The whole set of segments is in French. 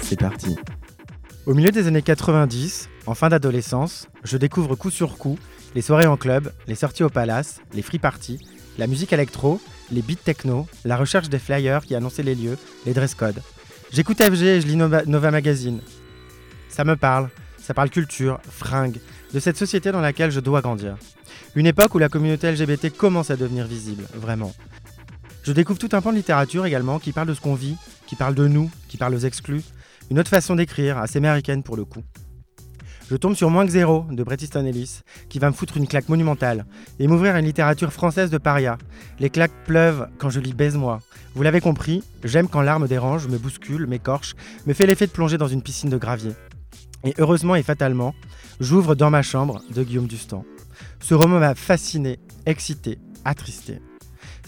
C'est parti. Au milieu des années 90, en fin d'adolescence, je découvre coup sur coup les soirées en club, les sorties au palace, les free parties, la musique électro, les beats techno, la recherche des flyers qui annonçaient les lieux, les dress codes. J'écoute FG et je lis Nova, Nova Magazine. Ça me parle, ça parle culture, fringues, de cette société dans laquelle je dois grandir. Une époque où la communauté LGBT commence à devenir visible, vraiment. Je découvre tout un pan de littérature également qui parle de ce qu'on vit, qui parle de nous, qui parle aux exclus. Une autre façon d'écrire, assez américaine pour le coup. Je tombe sur Moins que zéro de Bret Easton Ellis, qui va me foutre une claque monumentale et m'ouvrir à une littérature française de paria. Les claques pleuvent quand je lis Baise-moi. Vous l'avez compris, j'aime quand l'art me dérange, me bouscule, m'écorche, me fait l'effet de plonger dans une piscine de gravier. Et heureusement et fatalement, j'ouvre Dans ma chambre de Guillaume Dustan. Ce roman m'a fasciné, excité, attristé.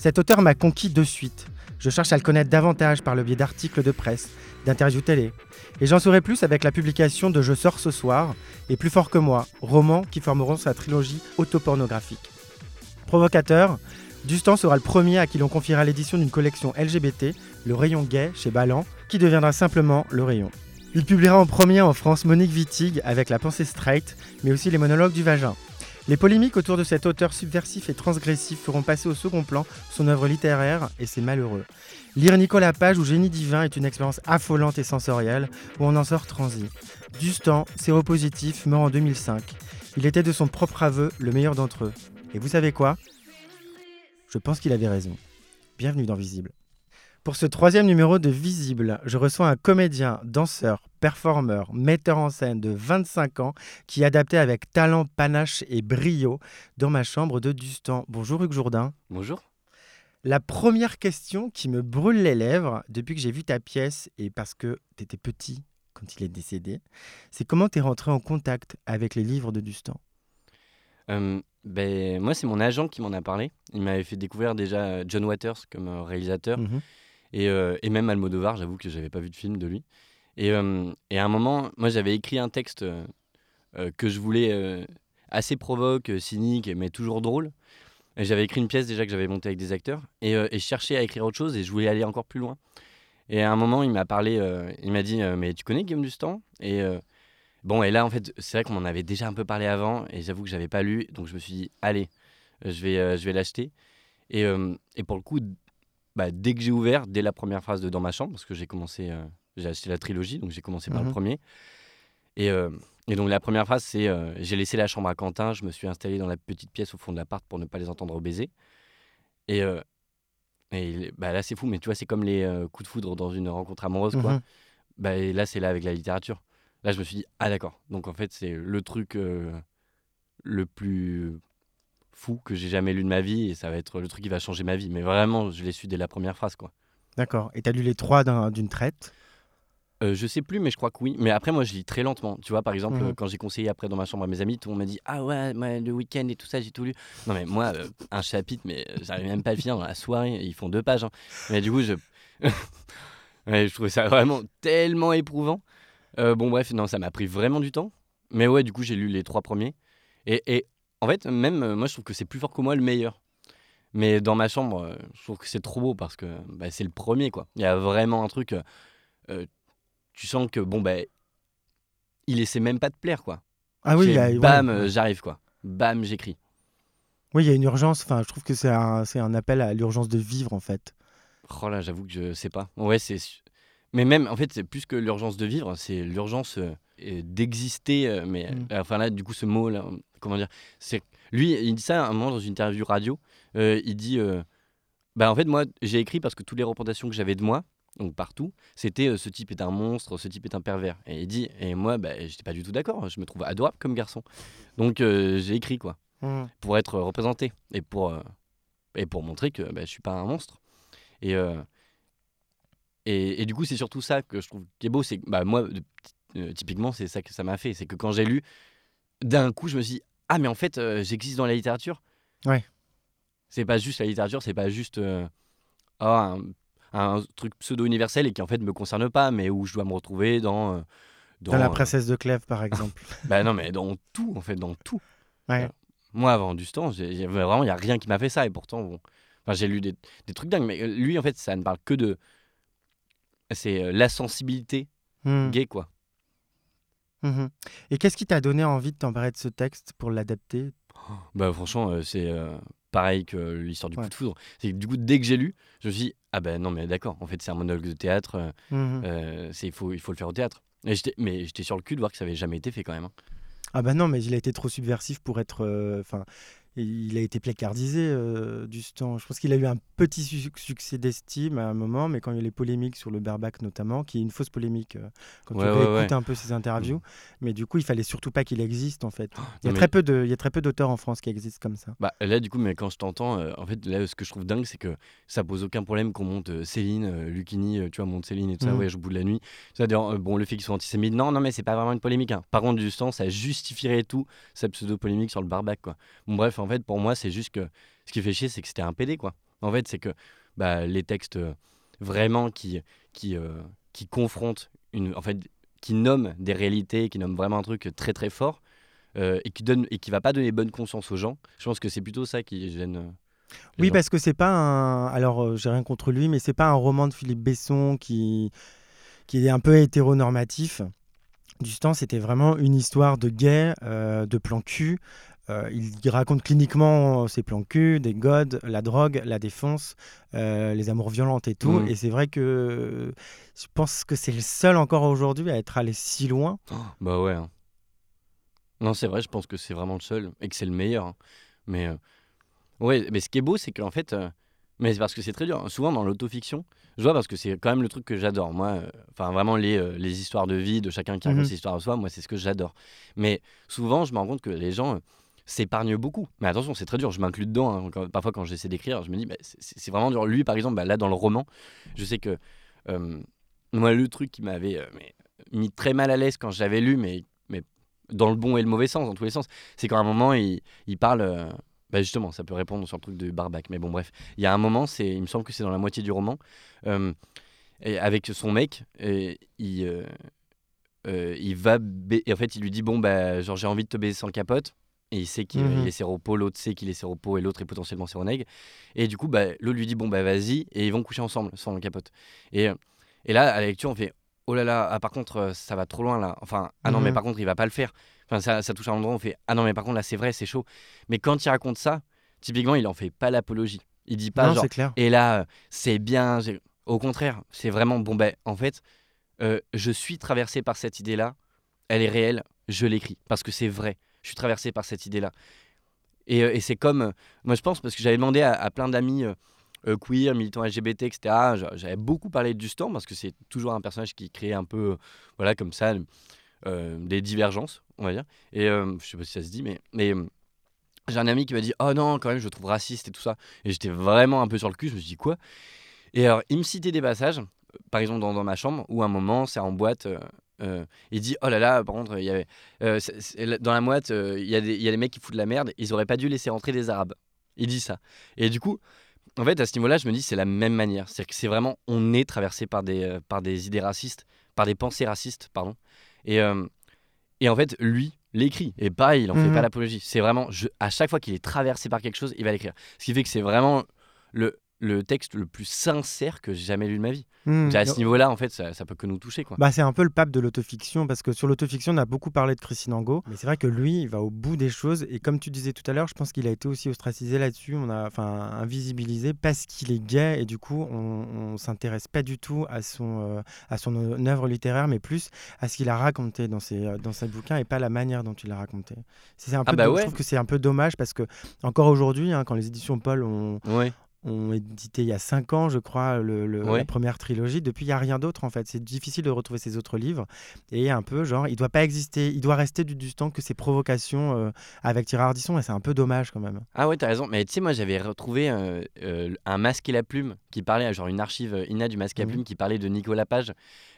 Cet auteur m'a conquis de suite. Je cherche à le connaître davantage par le biais d'articles de presse, d'interviews télé. Et j'en saurai plus avec la publication de Je sors ce soir et Plus fort que moi, romans qui formeront sa trilogie autopornographique. Provocateur, Dustan sera le premier à qui l'on confiera l'édition d'une collection LGBT, le rayon gay chez Ballant, qui deviendra simplement le rayon. Il publiera en premier en France Monique Wittig avec La pensée straight, mais aussi les monologues du vagin. Les polémiques autour de cet auteur subversif et transgressif feront passer au second plan son œuvre littéraire et c'est malheureux. Lire Nicolas Page ou Génie divin est une expérience affolante et sensorielle où on en sort transi. Dustan, séropositif, mort en 2005. Il était de son propre aveu le meilleur d'entre eux. Et vous savez quoi? Je pense qu'il avait raison. Bienvenue dans Visible. Pour ce troisième numéro de Visible, je reçois un comédien, danseur, performeur, metteur en scène de 25 ans qui adapté avec talent, panache et brio dans ma chambre de Dustan. Bonjour Hugues Jourdain. Bonjour. La première question qui me brûle les lèvres depuis que j'ai vu ta pièce et parce que tu étais petit quand il est décédé, c'est comment tu es rentré en contact avec les livres de Dustan? Euh, ben, Moi, c'est mon agent qui m'en a parlé. Il m'avait fait découvrir déjà John Waters comme euh, réalisateur. Mmh et, euh, et, même Almodovar, j'avoue que j'avais pas vu de film de lui. Et, euh, et à un moment, moi j'avais écrit un texte euh, que je voulais assez provoque, cynique, mais toujours drôle. J'avais écrit une pièce déjà que j'avais montée avec des acteurs et, et, je cherchais à écrire autre chose et je voulais aller encore plus loin. Et à un moment, il m'a parlé, il m'a dit Mais tu connais Guillaume Dustan Et bon, et là, en fait, c'est vrai qu'on en avait déjà un peu parlé avant et j'avoue que j'avais pas lu, donc je me suis dit Allez, je vais, je vais l'acheter. Et, et, pour le coup, bah, dès que j'ai ouvert, dès la première phrase de Dans ma chambre, parce que j'ai commencé, euh, j'ai acheté la trilogie, donc j'ai commencé par le mhm. premier. Et, euh, et, donc la première phrase, c'est euh, J'ai laissé la chambre à Quentin, je me suis installé dans la petite pièce au fond de l'appart pour ne pas les entendre baiser. Et, et bah, là, c'est fou, mais tu vois, c'est comme les coups de foudre dans une rencontre amoureuse, quoi. Mhm. Bah, et là, c'est là avec la littérature. Là, je me suis dit, ah d'accord, donc en fait, c'est le truc le plus fou que j'ai jamais lu de ma vie et ça va être le truc qui va changer ma vie. Mais vraiment, je l'ai su dès la première phrase. quoi. D'accord. Et tu as lu les trois d'une traite? Euh, je sais plus, mais je crois que oui. Mais après, moi, je lis très lentement. Tu vois, par exemple, mhm. quand j'ai conseillé après dans ma chambre à mes amis, tout le monde m'a dit Ah ouais, le week-end et tout ça, j'ai tout lu. Non, mais moi, euh, un chapitre, mais euh, j'arrive même pas à le finir dans la soirée. Ils font deux pages. Hein. Mais du coup, je. je trouvais ça vraiment tellement éprouvant. bon, bref, non, ça m'a pris vraiment du temps. Mais ouais, du coup, j'ai lu les trois premiers. Et, et en fait, même euh, moi, je trouve que c'est plus fort que moi le meilleur. Mais dans ma chambre, euh, je trouve que c'est trop beau parce que bah, c'est le premier, quoi. Il y a vraiment un truc. Euh, tu sens que, bon, bah, il essaie même pas de plaire, quoi. Ah oui, bam, j'arrive, quoi. Bam, j'écris. Oui, il y a une urgence. Enfin, je trouve que c'est un, un appel à l'urgence de vivre, en fait. Oh là, j'avoue que je sais pas. Ouais, c'est. Mais même, en fait, c'est plus que l'urgence de vivre, c'est l'urgence d'exister. Mais mm. enfin là, du coup, ce mot là, comment dire C'est lui, il dit ça à un moment dans une interview radio. Euh, il dit, euh, bah en fait moi j'ai écrit parce que toutes les représentations que j'avais de moi, donc partout, c'était euh, ce type est un monstre, ce type est un pervers. Et il dit, et moi, bah, j'étais pas du tout d'accord. Je me trouve adorable comme garçon. Donc j'ai écrit quoi, mmh. pour être représenté et pour et pour montrer que bah, je suis pas un monstre. Et et, et, du coup, c'est surtout ça que je trouve qui est beau. C'est bah, moi, typiquement, c'est ça que ça m'a fait. C'est que quand j'ai lu, d'un coup, je me suis dit, ah mais en fait euh, j'existe dans la littérature. Ouais. C'est pas juste la littérature, c'est pas juste euh, oh, un, truc pseudo-universel et qui en fait me concerne pas, mais où je dois me retrouver dans... Euh, dans, la princesse de Clèves par exemple. bah non mais dans tout en fait, dans tout. Ouais. moi avant du temps, vraiment il y a rien qui m'a fait ça et pourtant bon, enfin, j'ai lu des, des, trucs dingues, mais lui en fait ça ne parle que de c'est la sensibilité mmh. gay, quoi. Mmh Et qu'est-ce qui t'a donné envie de t'emparer de ce texte pour l'adapter? Bah franchement, c'est pareil que l'histoire du coup de foudre. C'est du coup dès que j'ai lu, je me suis dit ah ben non mais d'accord, en fait c'est un monologue de théâtre, mmh c'est il faut il faut le faire au théâtre. Et mais j'étais sur le cul de voir que ça avait jamais été fait quand même. Hein. Ah bah non, mais il a été trop subversif pour être. Enfin, il a été placardisé euh, du temps. Je pense qu'il a eu un petit succès d'estime à un moment, mais quand il y a les polémiques sur le bareback notamment, qui est une fausse polémique euh, quand tu écoutes un peu ses interviews, mm. mais du coup il fallait surtout pas qu'il existe en fait. Il y a très peu de, il y a très peu d'auteurs en France qui existent comme ça. Bah là du coup, mais quand je t'entends, euh, en fait là ce que je trouve dingue, c'est que ça pose aucun problème qu'on monte Céline, Lucini, tu vois monte Céline et tout ça, mm. voyage au bout de la nuit. C'est-à-dire bon le fait qu'ils soient antisémites, non non mais c'est pas vraiment une polémique. Hein. Par contre du temps, ça justifierait tout sa pseudo polémique sur le barbac quoi. Bon bref en fait pour moi c'est juste que ce qui fait chier c'est que c'était un PD quoi. En fait, c'est que bah, les textes euh, vraiment qui, qui, euh, qui confrontent, une, en fait, qui nomment des réalités, qui nomment vraiment un truc très très fort, euh, et qui donne et qui va pas donner bonne conscience aux gens. Je pense que c'est plutôt ça qui gêne. oui, parce que c'est pas un. Alors, j'ai rien contre lui, mais c'est pas un roman de Philippe Besson qui qui est un peu hétéronormatif. Du temps, c'était vraiment une histoire de gay, de plan cul, euh, il raconte cliniquement ses plans cul, des godes, la drogue, la défense, euh, les amours violentes et tout. Mm. Et c'est vrai que je pense que c'est le seul encore aujourd'hui à être allé si loin. Oh, bah ouais. Hein. Non, c'est vrai, je pense que c'est vraiment le seul et que c'est le meilleur. Hein. Mais euh, ouais, mais ce qui est beau, c'est qu'en fait, mais c'est parce que c'est très dur. Souvent dans l'autofiction, je vois parce que c'est quand même le truc que j'adore. Moi, enfin vraiment les, les, histoires de vie de chacun qui raconte mm-hmm. ses histoires à soi, moi c'est ce que j'adore. Mais souvent, je me rends compte que les gens s'épargne beaucoup. Mais attention, c'est très dur, je m'inclus dedans. Hein. parfois, quand j'essaie d'écrire, je me dis, c'est vraiment dur. Lui, par exemple, bah, là, dans le roman, je sais que euh, moi, le truc qui m'avait euh, mis très mal à l'aise quand j'avais lu, mais, dans le bon et le mauvais sens, dans tous les sens, c'est qu'à un moment, il, parle. Euh, bah justement, ça peut répondre sur le truc de Barbac. Mais bon, bref, il y a un moment, il me semble que c'est dans la moitié du roman, avec son mec, il, va. En fait, il lui dit Bon, bah, genre, j'ai envie de te baiser sans capote. Et il sait qu'il mmh est séropo, l'autre sait qu'il est séropo et l'autre est potentiellement séronègue. Et du coup, bah, l'autre lui dit bon, bah vas-y, et ils vont coucher ensemble sans le capote. Et, euh, et là, à la lecture, on fait oh là là, ah, par contre, euh, ça va trop loin là. Enfin, ah non, mais mmh par contre, il va pas le faire. Enfin, ça, ça touche à un endroit, on fait ah non, mais par contre, là, c'est vrai, c'est chaud. Mais quand il raconte ça, typiquement, il en fait pas l'apologie. Il dit pas genre, clair. et là, c'est bien. Au contraire, c'est vraiment bon, ben, en fait, euh, je suis traversé par cette idée-là, elle est réelle, je l'écris parce que c'est vrai je suis traversé par cette idée-là. Et, euh, c'est comme, euh, moi je pense, parce que j'avais demandé à, plein d'amis euh, queer, militants LGBT, etc., j'avais beaucoup parlé de Dustan, parce que c'est toujours un personnage qui crée un peu, voilà, comme ça, des divergences, on va dire. Et je sais pas si ça se dit, mais, j'ai un ami qui m'a dit Oh non, quand même, je le trouve raciste et tout ça. Et j'étais vraiment un peu sur le cul, je me suis dit Quoi? Et alors, il me citait des passages, par exemple dans, dans ma chambre, où un moment, c'est en boîte, euh, il dit oh là là par contre il y avait euh, dans la moite euh, il y, a des, y a des mecs qui foutent de la merde ils auraient pas dû laisser rentrer des arabes. Il dit ça. Et du coup en fait à ce niveau là je me dis c'est la même manière. C'est que c'est vraiment on est traversé par des par des idées racistes par des pensées racistes pardon. Et et en fait lui l'écrit. Et pareil il en fait pas mhm. l'apologie. C'est vraiment je, à chaque fois qu'il est traversé par quelque chose il va l'écrire. Ce qui fait que c'est vraiment le le texte le plus sincère que j'ai jamais lu de ma vie. Hmm. À ce niveau-là, en fait, ça, ça, peut que nous toucher. Quoi. Bah, c'est un peu le pape de l'autofiction, parce que sur l'autofiction, on a beaucoup parlé de Christine Angot, mais c'est vrai que lui, il va au bout des choses, et comme tu disais tout à l'heure, je pense qu'il a été aussi ostracisé là-dessus, on a enfin invisibilisé parce qu'il est gay, et du coup, on, ne s'intéresse pas du tout à son, euh, à son œuvre littéraire, mais plus à ce qu'il a raconté dans ses, euh, dans ses bouquins, et pas la manière dont il l'a raconté. C'est un ah peu, bah Je trouve que c'est un peu dommage, parce que encore aujourd'hui, hein, quand les éditions Paul ont, ouais ont édité il y a cinq ans, je crois, le, la première trilogie. Depuis, il n'y a rien d'autre, en fait. C'est difficile de retrouver ces autres livres. Et un peu, genre, il doit pas exister, il doit rester du, du temps que ses provocations euh, avec Thierry Ardisson. Et c'est un peu dommage, quand même. Ah ouais, as raison. Mais tu sais, moi, j'avais retrouvé euh, euh, un masque et la plume qui parlait, genre une archive INA du masque et la mmh plume qui parlait de Nicolas Page.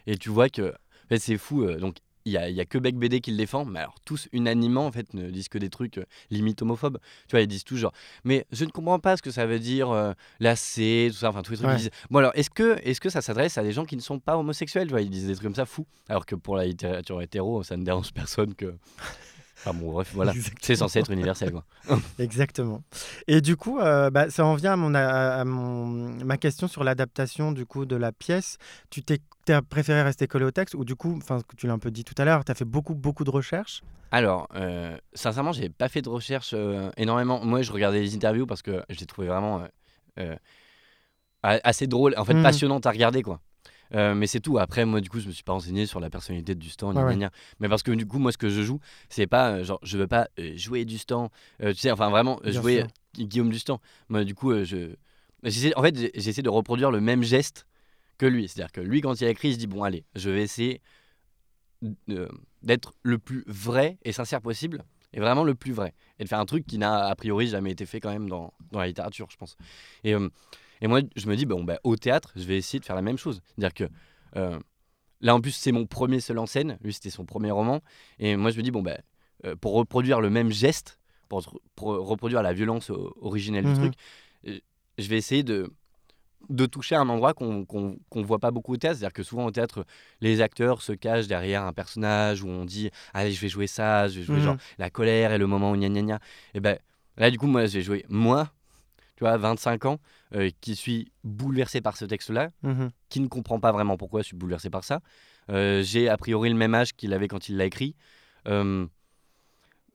Et tu vois que, en fait, c'est fou. donc, il y a, y a, que Beck BD qui le défend, mais alors tous unanimement en fait ne disent que des trucs euh, limite homophobes. Tu vois, ils disent toujours. Mais je ne comprends pas ce que ça veut dire euh, tout ça, enfin tous les trucs. Ils disent, bon alors est-ce que est-ce que ça s'adresse à des gens qui ne sont pas homosexuels Tu vois, ils disent des trucs comme ça fous. Alors que pour la littérature hétéro, ça ne dérange personne que Enfin bon, bref, voilà. C'est censé être universel, quoi. Exactement. Et du coup, euh, bah, ça en vient à, mon, à, mon, ma question sur l'adaptation du coup de la pièce. Tu t'es tu as préféré rester collé au texte ou du coup, enfin, tu l'as un peu dit tout à l'heure, tu as fait beaucoup, beaucoup de recherches? Alors, euh, sincèrement, j'ai pas fait de recherches énormément. Moi, je regardais les interviews parce que j'ai trouvé vraiment assez drôle, en fait, mmh. passionnante à regarder, quoi. Euh, mais c'est tout. Après, moi, du coup, je me suis pas renseigné sur la personnalité du stand, mais parce que du coup, moi, ce que je joue, c'est pas euh, genre, je veux pas euh, jouer du stand, tu sais, enfin vraiment jouer Guillaume du stand. Moi, du coup, je, en fait, j'essaie de reproduire le même geste que lui. C'est-à-dire que lui, quand il a écrit, il se dit bon, allez, je vais essayer d'être le plus vrai et sincère possible et vraiment le plus vrai et de faire un truc qui n'a a priori jamais été fait quand même dans, dans la littérature je pense et et moi, je me dis, bon, bah, au théâtre, je vais essayer de faire la même chose. C'est-à-dire que euh, là, en plus, c'est mon premier seul en scène. Lui, c'était son premier roman. Et moi, je me dis, bon, bah, euh, pour reproduire le même geste, pour, reproduire la violence originelle du mhm. truc, euh, je vais essayer de, de toucher un endroit qu'on ne voit pas beaucoup au théâtre. C'est-à-dire que souvent au théâtre, les acteurs se cachent derrière un personnage où on dit Allez, je vais jouer ça, je vais jouer genre la colère et le moment où gna gna gna. Et ben là, du coup, moi, je vais jouer moi, tu vois, 25 ans, euh, qui suis bouleversé par ce texte-là, mhm. qui ne comprend pas vraiment pourquoi je suis bouleversé par ça. Euh, j'ai a priori le même âge qu'il avait quand il l'a écrit. Euh,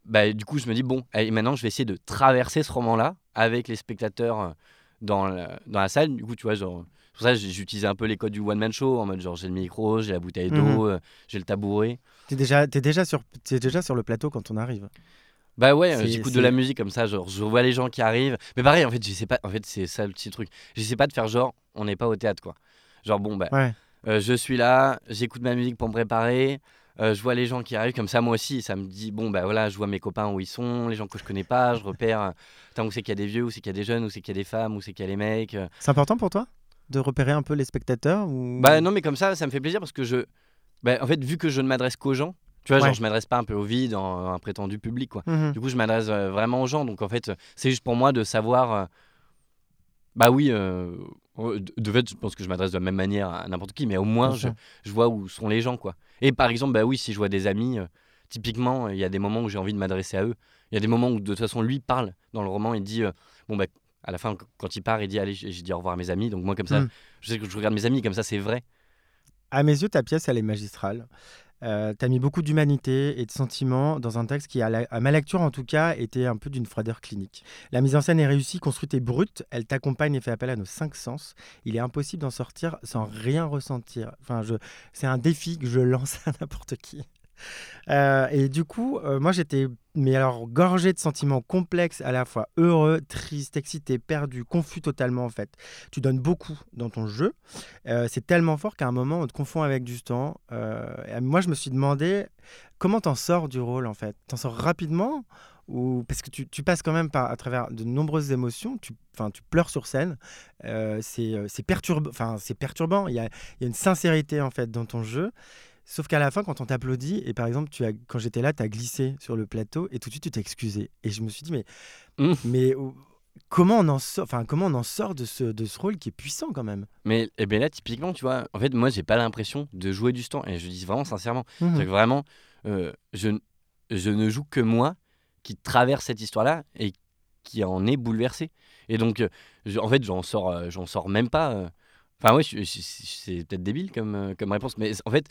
bah, du coup, je me dis, bon, et maintenant, je vais essayer de traverser ce roman-là avec les spectateurs dans la, dans la salle. Du coup, tu vois, genre, pour ça, j'utilisais un peu les codes du one-man show, en mode genre, j'ai le micro, j'ai la bouteille d'eau, mhm. j'ai le tabouret. T'es déjà, es déjà, sur, es déjà sur le plateau quand on arrive bah ouais, j'écoute de la musique comme ça, genre je vois les gens qui arrivent. Mais pareil, en fait, je sais pas, en fait, c'est ça le petit truc. Je sais pas de faire genre, on n'est pas au théâtre quoi. Genre bon bah, euh, je suis là, j'écoute ma musique pour me préparer. Euh, je vois les gens qui arrivent comme ça, moi aussi, ça me dit bon bah voilà, je vois mes copains où ils sont, les gens que je connais pas, je repère. Tant où c'est qu'il y a des vieux, où c'est qu'il y a des jeunes, où c'est qu'il y a des femmes, où c'est qu'il y a les mecs. Euh. C'est important pour toi de repérer un peu les spectateurs ou... Bah non, mais comme ça, ça me fait plaisir parce que je, bah, en fait, vu que je ne m'adresse qu'aux gens, tu vois, genre, je m'adresse pas un peu au vide, en, un prétendu public, quoi. Mmh du coup, je m'adresse euh, vraiment aux gens. Donc, en fait, c'est juste pour moi de savoir. Euh, bah oui, euh, de fait, je pense que je m'adresse de la même manière à n'importe qui, mais au moins, je, je, vois où sont les gens, quoi. Et par exemple, bah oui, si je vois des amis, typiquement, il y a des moments où j'ai envie de m'adresser à eux. Il y a des moments où, de toute façon, lui parle dans le roman, il dit, bon, bah, à la fin, quand il part, il dit, allez, j'ai dit au revoir à mes amis. Donc, moi, comme ça, mmh. je sais que je regarde mes amis, comme ça, c'est vrai. À mes yeux, ta pièce, elle est magistrale. Euh, mis beaucoup d'humanité et de sentiments dans un texte qui, à, ma lecture en tout cas, était un peu d'une froideur clinique. La mise en scène est réussie, construite et brute. Elle t'accompagne et fait appel à nos cinq sens. Il est impossible d'en sortir sans rien ressentir. Enfin, c'est un défi que je lance à n'importe qui. Euh, et du coup, euh, moi j'étais, mais alors gorgé de sentiments complexes, à la fois heureux, triste, excité, perdu, confus totalement en fait. Tu donnes beaucoup dans ton jeu. Euh, c'est tellement fort qu'à un moment on te confond avec du temps. moi je me suis demandé comment t'en sors du rôle en fait? T'en sors rapidement ou parce que tu, passes quand même à travers de nombreuses émotions. Tu, tu pleures sur scène. c'est perturbant. Enfin c'est perturbant. Il y a une sincérité en fait dans ton jeu. Sauf qu'à la fin, quand on t'applaudit, et par exemple, tu as, quand j'étais là, tu as glissé sur le plateau et tout de suite, tu t'es excusé. Et je me suis dit, mais, mmh. mais comment, on en sort, enfin, comment on en sort de ce, de ce rôle qui est puissant quand même? Mais et eh ben là, typiquement, tu vois, en fait, moi, j'ai pas l'impression de jouer du stand. Et je dis vraiment sincèrement. Mmh. que vraiment, euh, je, je ne joue que moi qui traverse cette histoire-là et qui en est bouleversé. Et donc, euh, en fait, j'en sors, euh, j'en sors même pas. Enfin, oui, c'est peut-être débile comme, euh, comme réponse, mais en fait.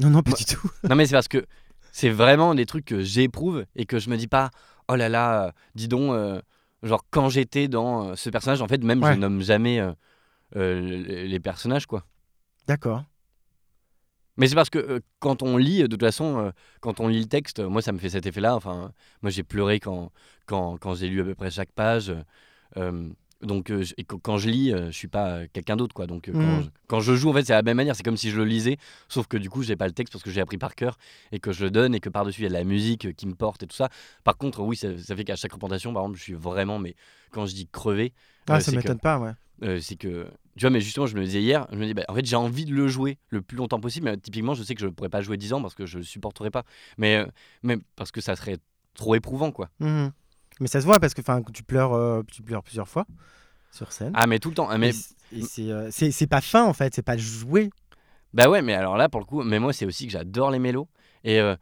non, non, pas du tout. non, mais c'est parce que c'est vraiment des trucs que j'éprouve et que je me dis pas, oh là là, dis donc, euh, genre quand j'étais dans euh, ce personnage, en fait, même je nomme jamais les, personnages, quoi. D'accord. Mais c'est parce que quand on lit, de toute façon, quand on lit le texte, moi ça me fait cet effet-là. Enfin, moi j'ai pleuré quand, quand, quand j'ai lu à peu près chaque page. Donc, euh, quand je lis, euh, je suis pas euh, quelqu'un d'autre, quoi. Donc, mmh. quand, je, joue, en fait, c'est la même manière. C'est comme si je le lisais, sauf que du coup, j'ai pas le texte parce que j'ai appris par cœur et que je le donne et que par-dessus, il y a de la musique qui me porte et tout ça. Par contre, oui, ça, fait qu'à chaque représentation, par exemple, je suis vraiment, mais quand je dis crever, ah, ça m'étonne pas, ouais. c'est que, tu vois, mais justement, je me disais hier, je me dis, bah, en fait, j'ai envie de le jouer le plus longtemps possible, mais typiquement, je sais que je pourrais pas jouer 10 ans parce que je le supporterais pas, mais même parce que ça serait trop éprouvant, quoi. Mmh. Mais ça se voit parce que, enfin, tu pleures, tu pleures plusieurs fois sur scène. Ah, mais tout le temps. Mais... Euh, c'est pas fin en fait, c'est pas jouer. Bah ouais, mais alors là, pour le coup, mais moi, c'est aussi que j'adore les mélos. Et, euh,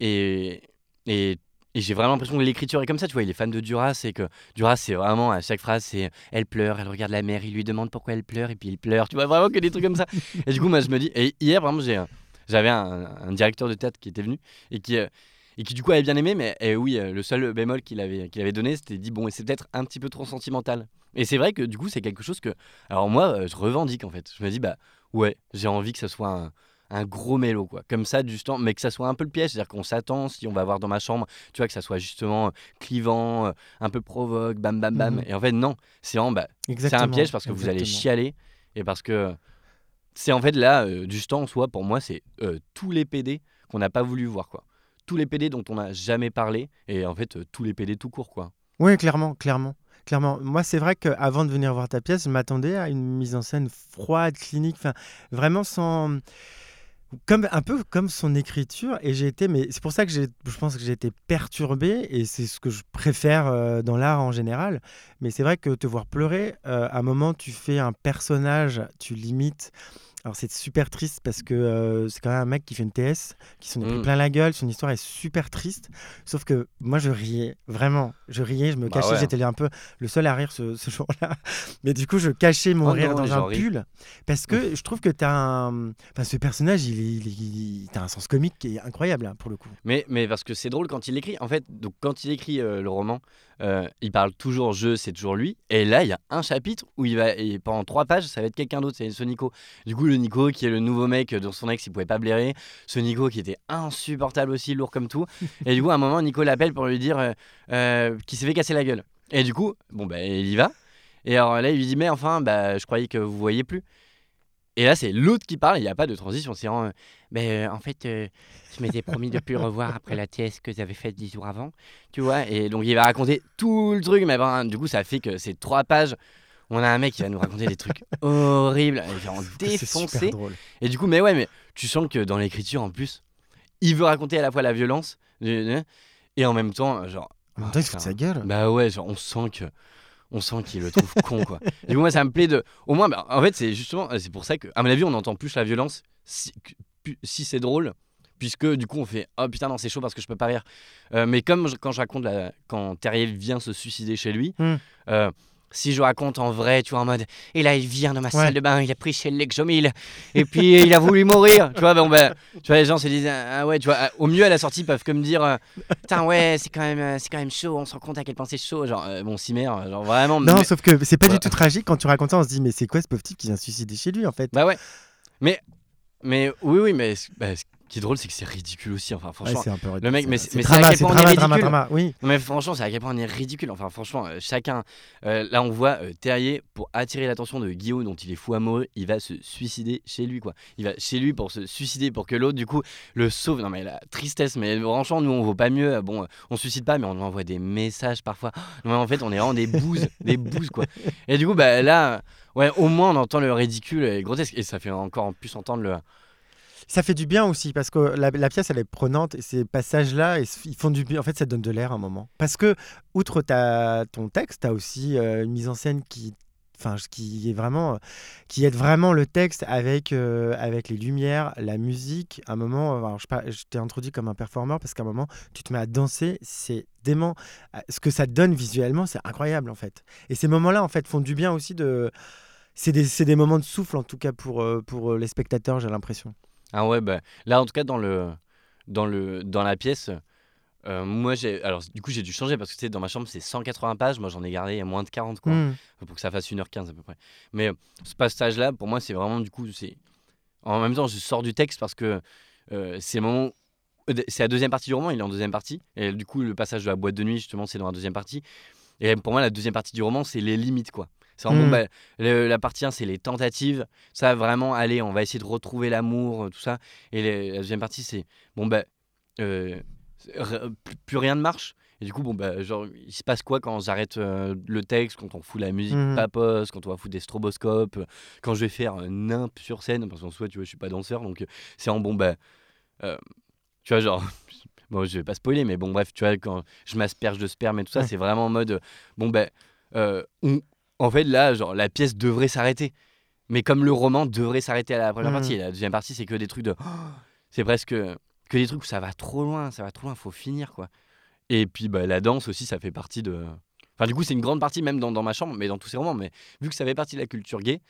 et, et, et j'ai vraiment l'impression que l'écriture est comme ça, tu vois, il est fan de Duras et que Duras, c'est vraiment, à chaque phrase, c'est elle pleure, elle regarde la mer, il lui demande pourquoi elle pleure et puis il pleure, tu vois, vraiment que des trucs comme ça. et du coup, moi, je me dis, et hier, vraiment, j'avais un, directeur de théâtre qui était venu et qui, euh, et qui du coup avait bien aimé, mais et oui, euh, le seul bémol qu'il avait, qu'il avait donné, c'était dit, bon, c'est peut-être un petit peu trop sentimental. Et c'est vrai que du coup, c'est quelque chose que, alors moi, euh, je revendique en fait. Je me dis, bah ouais, j'ai envie que ça soit un un gros mélo, quoi. Comme ça, justement, mais que ça soit un peu le piège, c'est-à-dire qu'on s'attend, si on va voir dans ma chambre, tu vois, que ça soit justement euh, clivant, un peu provoque, bam, bam, bam. Mhm. Et en fait, non, c'est bah, c'est un piège parce que vous allez chialer et parce que c'est en fait là, euh, du temps en soi, pour moi, c'est tous les PD qu'on n'a pas voulu voir, quoi. Tous les PD dont on n'a jamais parlé et en fait, tous les PD tout court, quoi. Oui, clairement, clairement. Clairement, moi c'est vrai qu'avant de venir voir ta pièce, je m'attendais à une mise en scène froide, clinique, enfin vraiment sans comme un peu comme son écriture et j'ai été mais c'est pour ça que j'ai je pense que j'ai été perturbé et c'est ce que je préfère euh, dans l'art en général mais c'est vrai que te voir pleurer euh, à un moment tu fais un personnage tu limites alors c'est super triste parce que euh, c'est quand même un mec qui fait une TS, qui s'en est pris mm. plein la gueule, son histoire est super triste. Sauf que moi je riais, vraiment, je riais, je me bah cachais, j'étais un peu le seul à rire ce, jour-là. Mais du coup je cachais mon oh rire dans un pull parce que je trouve que tu un... Enfin, ce personnage, il, il, a un sens comique qui est incroyable hein, pour le coup. Mais, mais parce que c'est drôle quand il écrit, en fait, donc quand il écrit euh, le roman, euh, il parle toujours je, c'est toujours lui. Et là, il y a un chapitre où il va, et pendant trois pages, ça va être quelqu'un d'autre, c'est ce Nico. Du coup, le Nico qui est le nouveau mec dont son ex il pouvait pas blairer. Ce Nico qui était insupportable aussi, lourd comme tout. Et du coup, à un moment, Nico l'appelle pour lui dire euh, euh, qu'il s'est fait casser la gueule. Et du coup, bon, bah, il y va. Et alors là, il lui dit Mais enfin, bah, je croyais que vous voyez plus. Et là, c'est l'autre qui parle, il n'y a pas de transition. C'est en, mais en fait, je m'étais promis de plus revoir après la TS que j'avais faite dix jours avant. Tu vois Et donc, il va raconter tout le truc. Mais ben, du coup, ça fait que c'est trois pages. On a un mec qui va nous raconter des trucs horribles. Il va en défoncer. Et du coup, mais ouais, mais tu sens que dans l'écriture, en plus, il veut raconter à la fois la violence et en même temps, genre. En même temps, il fout sa gueule. Bah ouais, genre, on sent que on sent qu'il le trouve con quoi. Du coup moi ça me plaît de au moins bah, en fait c'est justement c'est pour ça que à mon avis on entend plus la violence si, si c'est drôle puisque du coup on fait oh putain non c'est chaud parce que je peux pas rire euh, mais comme quand je raconte la, quand Terrier vient se suicider chez lui hmm. euh, si je raconte en vrai, tu vois, en mode, et là il vient dans ma salle de bain, il a pris chez Lexomil, et puis il a voulu mourir, tu vois, bon ben, tu vois, les gens se disent, ah ouais, tu vois, au mieux à la sortie, ils peuvent comme dire, euh, putain ouais, c'est quand même, c'est quand même chaud, on se rend compte à quel point c'est chaud, genre, bon, cimer, genre vraiment. Non, sauf que c'est pas du tout tragique quand tu racontes ça, on se dit, mais c'est quoi ce pauvre type qui vient suicider chez lui en fait? Bah ouais, mais, mais oui, oui, mais bah, qui est drôle, c'est que c'est ridicule aussi. Enfin, franchement, c'est un peu le mec, mais c'est à quel point on est ridicule. oui. Mais franchement, c'est à quel point on est ridicule. Enfin, franchement, euh, chacun. Euh, là, on voit euh, Terrier pour attirer l'attention de Guillaume, dont il est fou amoureux. Il va se suicider chez lui, quoi. Il va chez lui pour se suicider pour que l'autre, du coup, le sauve. Non, mais la tristesse. Mais franchement, nous, on vaut pas mieux. Bon, on suicide pas, mais on envoie des messages parfois. mais en fait, on est vraiment des bouses, des bouses, quoi. Et du coup, bah là, ouais, au moins, on entend le ridicule et grotesque, et ça fait encore en plus entendre le ça fait du bien aussi parce que la, pièce elle est prenante et ces passages là ils font du bien en fait ça donne de l'air un moment. Parce que outre ton texte tu as aussi euh, une mise en scène qui enfin qui est vraiment qui aide vraiment le texte avec euh, avec les lumières la musique. Un moment alors je, t'ai introduit comme un performeur parce qu'à un moment tu te mets à danser c'est dément ce que ça donne visuellement c'est incroyable en fait. Et ces moments là en fait font du bien aussi c'est des, moments de souffle en tout cas euh, pour les spectateurs j'ai l'impression ah ouais, bah, là en tout cas dans, le, dans, le, dans la pièce, euh, moi j'ai. Alors du coup j'ai dû changer parce que tu sais, dans ma chambre c'est 180 pages, moi j'en ai gardé moins de 40 quoi, hmm. pour que ça fasse 1h15 à peu près. Mais ce passage là, pour moi c'est vraiment du coup, c'est. En même temps, je sors du texte parce que euh, c'est le moment. C'est la deuxième partie du roman, il est en deuxième partie. Et du coup, le passage de la boîte de nuit, justement, c'est dans la deuxième partie. Et pour moi, la deuxième partie du roman, c'est les limites, quoi. C'est bon, hmm. bah, la partie 1, c'est les tentatives. Ça, vraiment, allez, on va essayer de retrouver l'amour, euh, tout ça. Et la deuxième partie, c'est bon, bah, euh, plus, rien ne marche. Et du coup, bon, bah, genre, il se passe quoi quand j'arrête euh, le texte, quand on fout la musique mmh. papos, quand on va foutre des stroboscopes, quand je vais faire un imp sur scène, parce qu'en soi, tu vois, je suis pas danseur, donc c'est en bon, bah, tu vois, genre, bon, je vais pas spoiler, mais bon, bref, tu vois, quand je m'asperge de sperme et tout ça, c'est vraiment en mode, bon, ben, on, en fait, là, genre, la pièce devrait s'arrêter. Mais comme le roman devrait s'arrêter à la première mmh. partie, la deuxième partie, c'est que des trucs de. c'est presque que des trucs où ça va trop loin, ça va trop loin, faut finir, quoi. Et puis bah, la danse aussi, ça fait partie de. Enfin, du coup, c'est une grande partie, même dans, dans, ma chambre, mais dans tous ces romans. Mais vu que ça fait partie de la culture gay,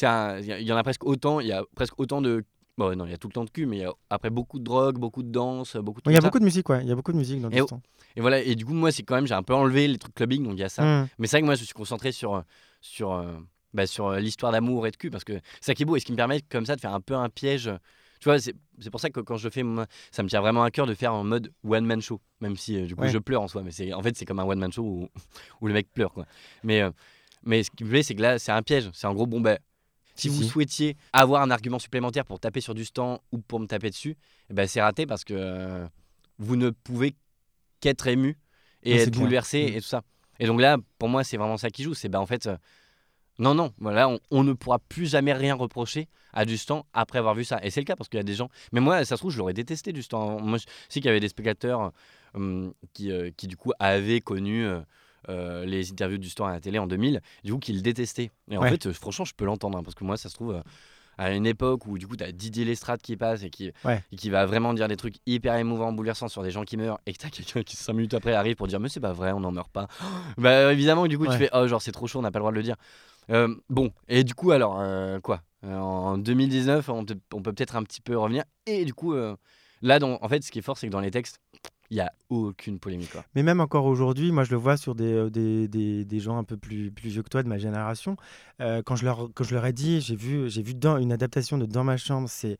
il y en a presque autant. Il y a presque autant de. Bon, non, il y a tout le temps de cul, mais il y a après beaucoup de drogue, beaucoup de danse, beaucoup de. Il y a beaucoup de musique, ouais. Il y a beaucoup de musique dans et, temps. Et voilà. Et du coup, moi, c'est quand même, j'ai un peu enlevé les trucs clubbing, donc il y a ça. Mmh. Mais c'est vrai que moi, je suis concentré sur sur euh, bah, sur euh, l'histoire d'amour et de cul, parce que c'est ça qui est beau et ce qui me permet comme ça de faire un peu un piège tu vois, c'est pour ça que quand je fais, ça me tient vraiment à cœur de faire en mode one man show, même si euh, du coup je pleure en soi, mais c'est en fait c'est comme un one man show où, où, le mec pleure quoi. Mais euh, mais ce qui me plaît, c'est que là c'est un piège, c'est en gros bon ben si vous souhaitiez avoir un argument supplémentaire pour taper sur du stand ou pour me taper dessus, eh ben c'est raté parce que euh, vous ne pouvez qu'être ému et être bouleversé mm. et tout ça. Et donc là, pour moi, c'est vraiment ça qui joue. C'est ben en fait, non, non, voilà, on, ne pourra plus jamais rien reprocher à Dustan après avoir vu ça. Et c'est le cas parce qu'il y a des gens. Mais moi, ça se trouve, je l'aurais détesté, Dustan. Moi, je sais qu'il y avait des spectateurs hum, qui, euh, qui, du coup, avaient connu. Euh, euh, les interviews du à la télé en 2000, du coup, qu'ils le détestaient. Et en fait, franchement, je peux l'entendre, hein, parce que moi, ça se trouve, à une époque où, du coup, tu as Didier Lestrade qui passe et qui, et qui va vraiment dire des trucs hyper émouvants, bouleversants sur des gens qui meurent, et que tu as quelqu'un qui, cinq minutes après, arrive pour dire, mais c'est pas vrai, on n'en meurt pas. bah, évidemment, du coup, tu fais, oh, genre, c'est trop chaud, on n'a pas le droit de le dire. Euh, bon, et du coup, alors, euh, quoi euh, En 2019, on, peut, peut-être un petit peu revenir. Et du coup, là, en fait, ce qui est fort, c'est que dans les textes, il n'y a aucune polémique. Quoi. Mais même encore aujourd'hui, moi je le vois sur des, des, des, gens un peu plus, plus vieux que toi de ma génération. quand, je leur, quand je leur ai dit, j'ai vu, j'ai vu dans, une adaptation de Dans ma chambre, c'est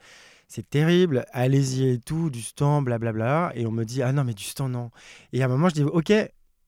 c'est terrible, allez-y et tout, du stand, blablabla. Et on me dit, ah non, mais du stand, non. Et à un moment, je dis, ok,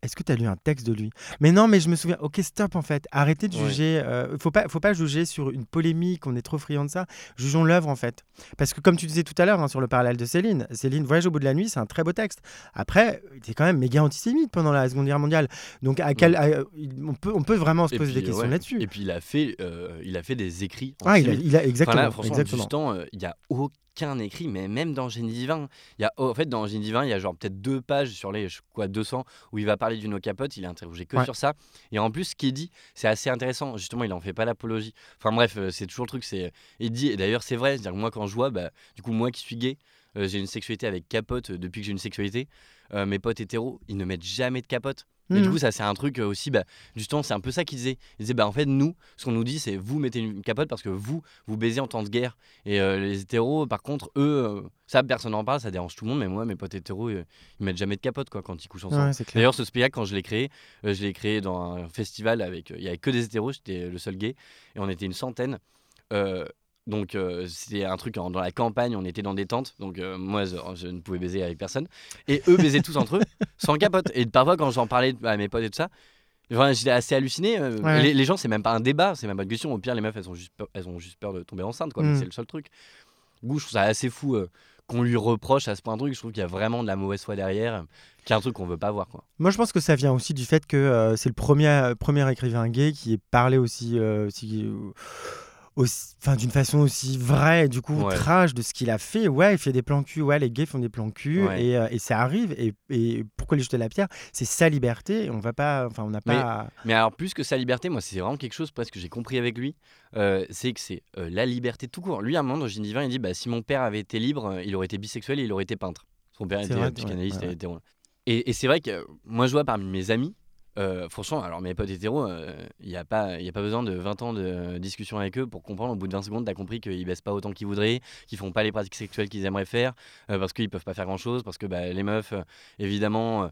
est-ce que tu as lu un texte de lui? Mais non, mais je me souviens. Ok, stop en fait. Arrêtez de juger. Euh, faut pas, faut pas juger sur une polémique. On est trop friand de ça. Jugeons l'œuvre en fait. Parce que comme tu disais tout à l'heure hein, sur le parallèle de Céline, Céline Voyage au bout de la nuit, c'est un très beau texte. Après, il était quand même méga antisémite pendant la Seconde Guerre mondiale. Donc à quel, on peut, on peut vraiment se poser des questions là-dessus. Et puis il a fait, euh, il a fait des écrits. Ah, il a, il a, exactement. exactement. Euh, il y a aucun qu'un écrit, mais même dans Génie divin, il y a, en fait, dans Génie divin, il y a genre peut-être deux pages sur les quoi 200 où il va parler d'une capote. Il est interrogé que sur ça. Et en plus, ce qu'il dit, c'est assez intéressant. Justement, il en fait pas l'apologie. Enfin bref, euh, c'est toujours le truc. C'est il dit. Et d'ailleurs, c'est vrai. C'est-à-dire moi, quand je vois, bah, du coup, moi qui suis gay, euh, j'ai une sexualité avec capote euh, depuis que j'ai une sexualité. Mes potes hétéros, ils ne mettent jamais de capote. Et du mmh. coup, ça, c'est un truc euh, aussi, bah, justement, c'est un peu ça qu'ils disaient. Ils disaient, bah, en fait, nous, ce qu'on nous dit, c'est vous mettez une capote parce que vous, vous baisez en temps de guerre. Et euh, les hétéros, par contre, eux, euh, ça, personne n'en parle, ça dérange tout le monde, mais moi, mes potes hétéros, ils mettent jamais de capote quoi, quand ils couchent ensemble. D'ailleurs, ce spectacle, quand je l'ai créé, je l'ai créé dans un festival avec. Il y avait que des hétéros, j'étais le seul gay, et on était une centaine. Donc euh, c'était un truc dans la campagne, on était dans des tentes, donc euh, moi je, ne pouvais baiser avec personne. Et eux baisaient tous entre eux, sans capote. Et parfois quand j'en parlais à mes potes et tout ça, j'étais assez halluciné. Euh, les, gens, c'est même pas un débat, c'est même pas une question. Au pire, les meufs, elles ont juste peur, elles ont juste peur de tomber enceinte, quoi. Mm. C'est le seul truc. Goût, je trouve ça assez fou qu'on lui reproche à ce point de truc. Je trouve qu'il y a vraiment de la mauvaise foi derrière, qui est un truc qu'on veut pas voir. Quoi. Moi, je pense que ça vient aussi du fait que c'est le premier, premier écrivain gay qui est parlé aussi, aussi enfin d'une façon aussi vraie, du coup, trash de ce qu'il a fait. Ouais, il fait des plans cul, ouais, les gays font des plans cul, et, euh, et, ça arrive. Et, et, pourquoi lui jeter la pierre C'est sa liberté, on va pas, enfin, on n'a pas. Mais, alors, plus que sa liberté, moi, c'est vraiment quelque chose parce que j'ai compris avec lui, euh, c'est que c'est euh, la liberté tout court. Lui, à un moment, dans Génie Divin, il dit bah, si mon père avait été libre, il aurait été bisexuel et il aurait été peintre. Son père était psychanalyste et hétéro. Et, et c'est vrai que moi, je vois parmi mes amis, euh, franchement, alors mes potes hétéros, il euh, n'y a, pas, a pas besoin de 20 ans de discussion avec eux pour comprendre au bout de 20 secondes, tu as compris qu'ils baissent pas autant qu'ils voudraient, qu'ils font pas les pratiques sexuelles qu'ils aimeraient faire, euh, parce qu'ils peuvent pas faire grand chose, parce que bah, les meufs, évidemment